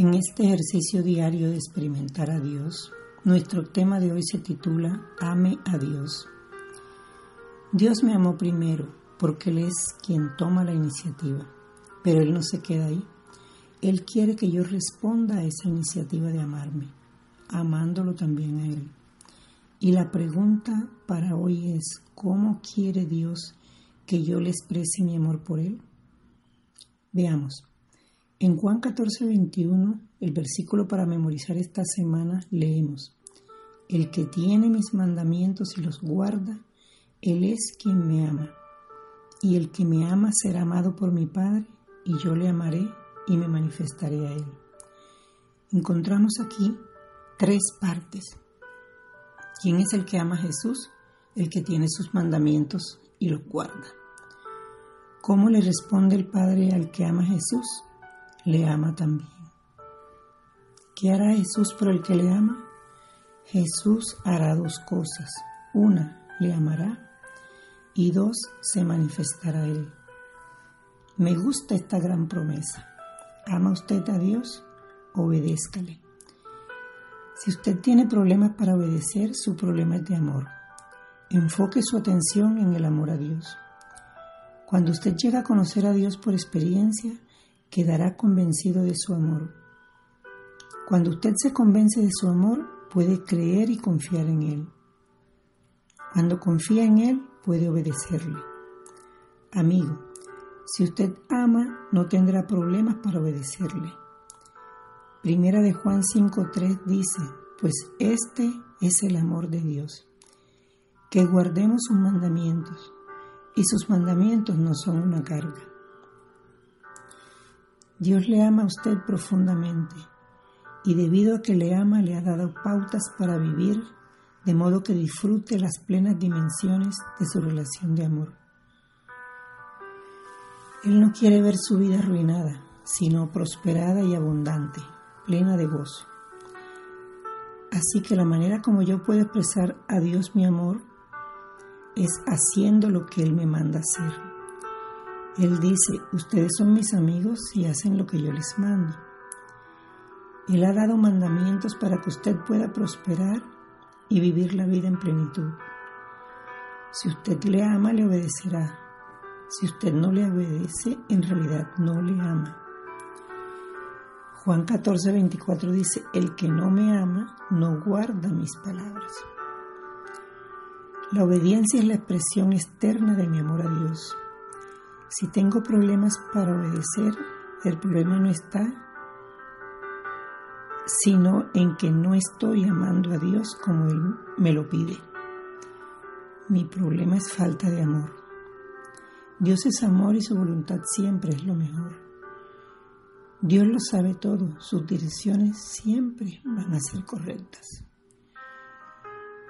En este ejercicio diario de experimentar a Dios, nuestro tema de hoy se titula Ame a Dios. Dios me amó primero porque Él es quien toma la iniciativa, pero Él no se queda ahí. Él quiere que yo responda a esa iniciativa de amarme, amándolo también a Él. Y la pregunta para hoy es, ¿cómo quiere Dios que yo le exprese mi amor por Él? Veamos. En Juan 14, 21, el versículo para memorizar esta semana, leemos, El que tiene mis mandamientos y los guarda, Él es quien me ama. Y el que me ama será amado por mi Padre, y yo le amaré y me manifestaré a Él. Encontramos aquí tres partes. ¿Quién es el que ama a Jesús? El que tiene sus mandamientos y los guarda. ¿Cómo le responde el Padre al que ama a Jesús? Le ama también. ¿Qué hará Jesús por el que le ama? Jesús hará dos cosas. Una, le amará y dos, se manifestará a él. Me gusta esta gran promesa. ¿Ama usted a Dios? Obedézcale. Si usted tiene problemas para obedecer, su problema es de amor. Enfoque su atención en el amor a Dios. Cuando usted llega a conocer a Dios por experiencia, quedará convencido de su amor. Cuando usted se convence de su amor, puede creer y confiar en Él. Cuando confía en Él, puede obedecerle. Amigo, si usted ama, no tendrá problemas para obedecerle. Primera de Juan 5.3 dice, pues este es el amor de Dios, que guardemos sus mandamientos, y sus mandamientos no son una carga. Dios le ama a usted profundamente y debido a que le ama le ha dado pautas para vivir de modo que disfrute las plenas dimensiones de su relación de amor. Él no quiere ver su vida arruinada, sino prosperada y abundante, plena de gozo. Así que la manera como yo puedo expresar a Dios mi amor es haciendo lo que Él me manda hacer. Él dice, ustedes son mis amigos y hacen lo que yo les mando. Él ha dado mandamientos para que usted pueda prosperar y vivir la vida en plenitud. Si usted le ama, le obedecerá. Si usted no le obedece, en realidad no le ama. Juan 14, 24 dice, el que no me ama no guarda mis palabras. La obediencia es la expresión externa de mi amor a Dios. Si tengo problemas para obedecer, el problema no está, sino en que no estoy amando a Dios como Él me lo pide. Mi problema es falta de amor. Dios es amor y su voluntad siempre es lo mejor. Dios lo sabe todo, sus direcciones siempre van a ser correctas.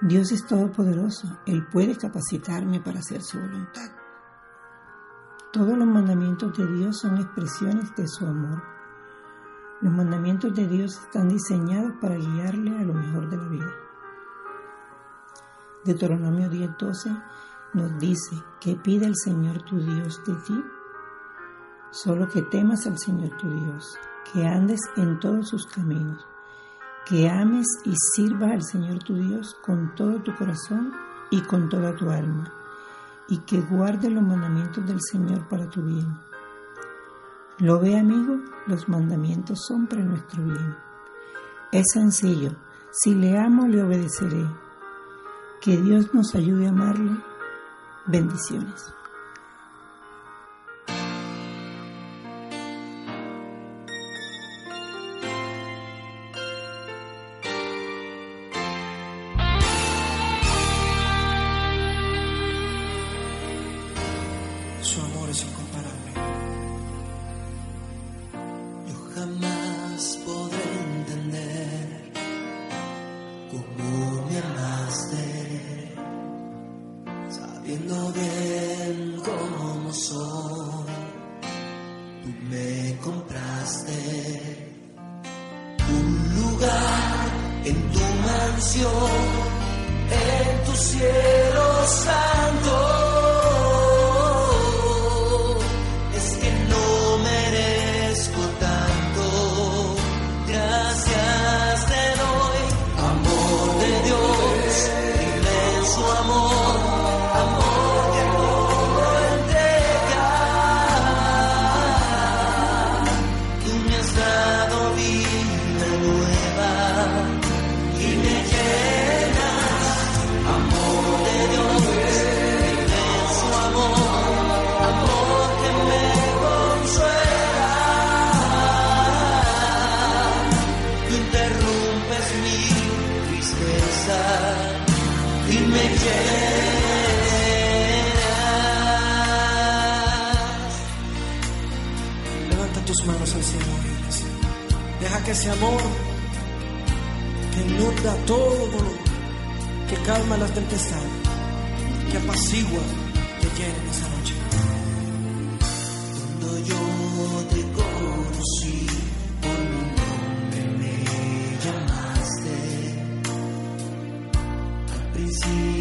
Dios es todopoderoso, Él puede capacitarme para hacer su voluntad. Todos los mandamientos de Dios son expresiones de su amor. Los mandamientos de Dios están diseñados para guiarle a lo mejor de la vida. Deuteronomio 10:12 nos dice que pide el Señor tu Dios de ti, solo que temas al Señor tu Dios, que andes en todos sus caminos, que ames y sirvas al Señor tu Dios con todo tu corazón y con toda tu alma y que guarde los mandamientos del Señor para tu bien. ¿Lo ve, amigo? Los mandamientos son para nuestro bien. Es sencillo. Si le amo, le obedeceré. Que Dios nos ayude a amarle. Bendiciones. En tu cielo santo. Dios al cielo. Deja que ese amor que inunda todo dolor, que calma las tempestades, que apacigua, te llene esa noche. Cuando yo te conocí, por mi nombre me llamaste. Al principio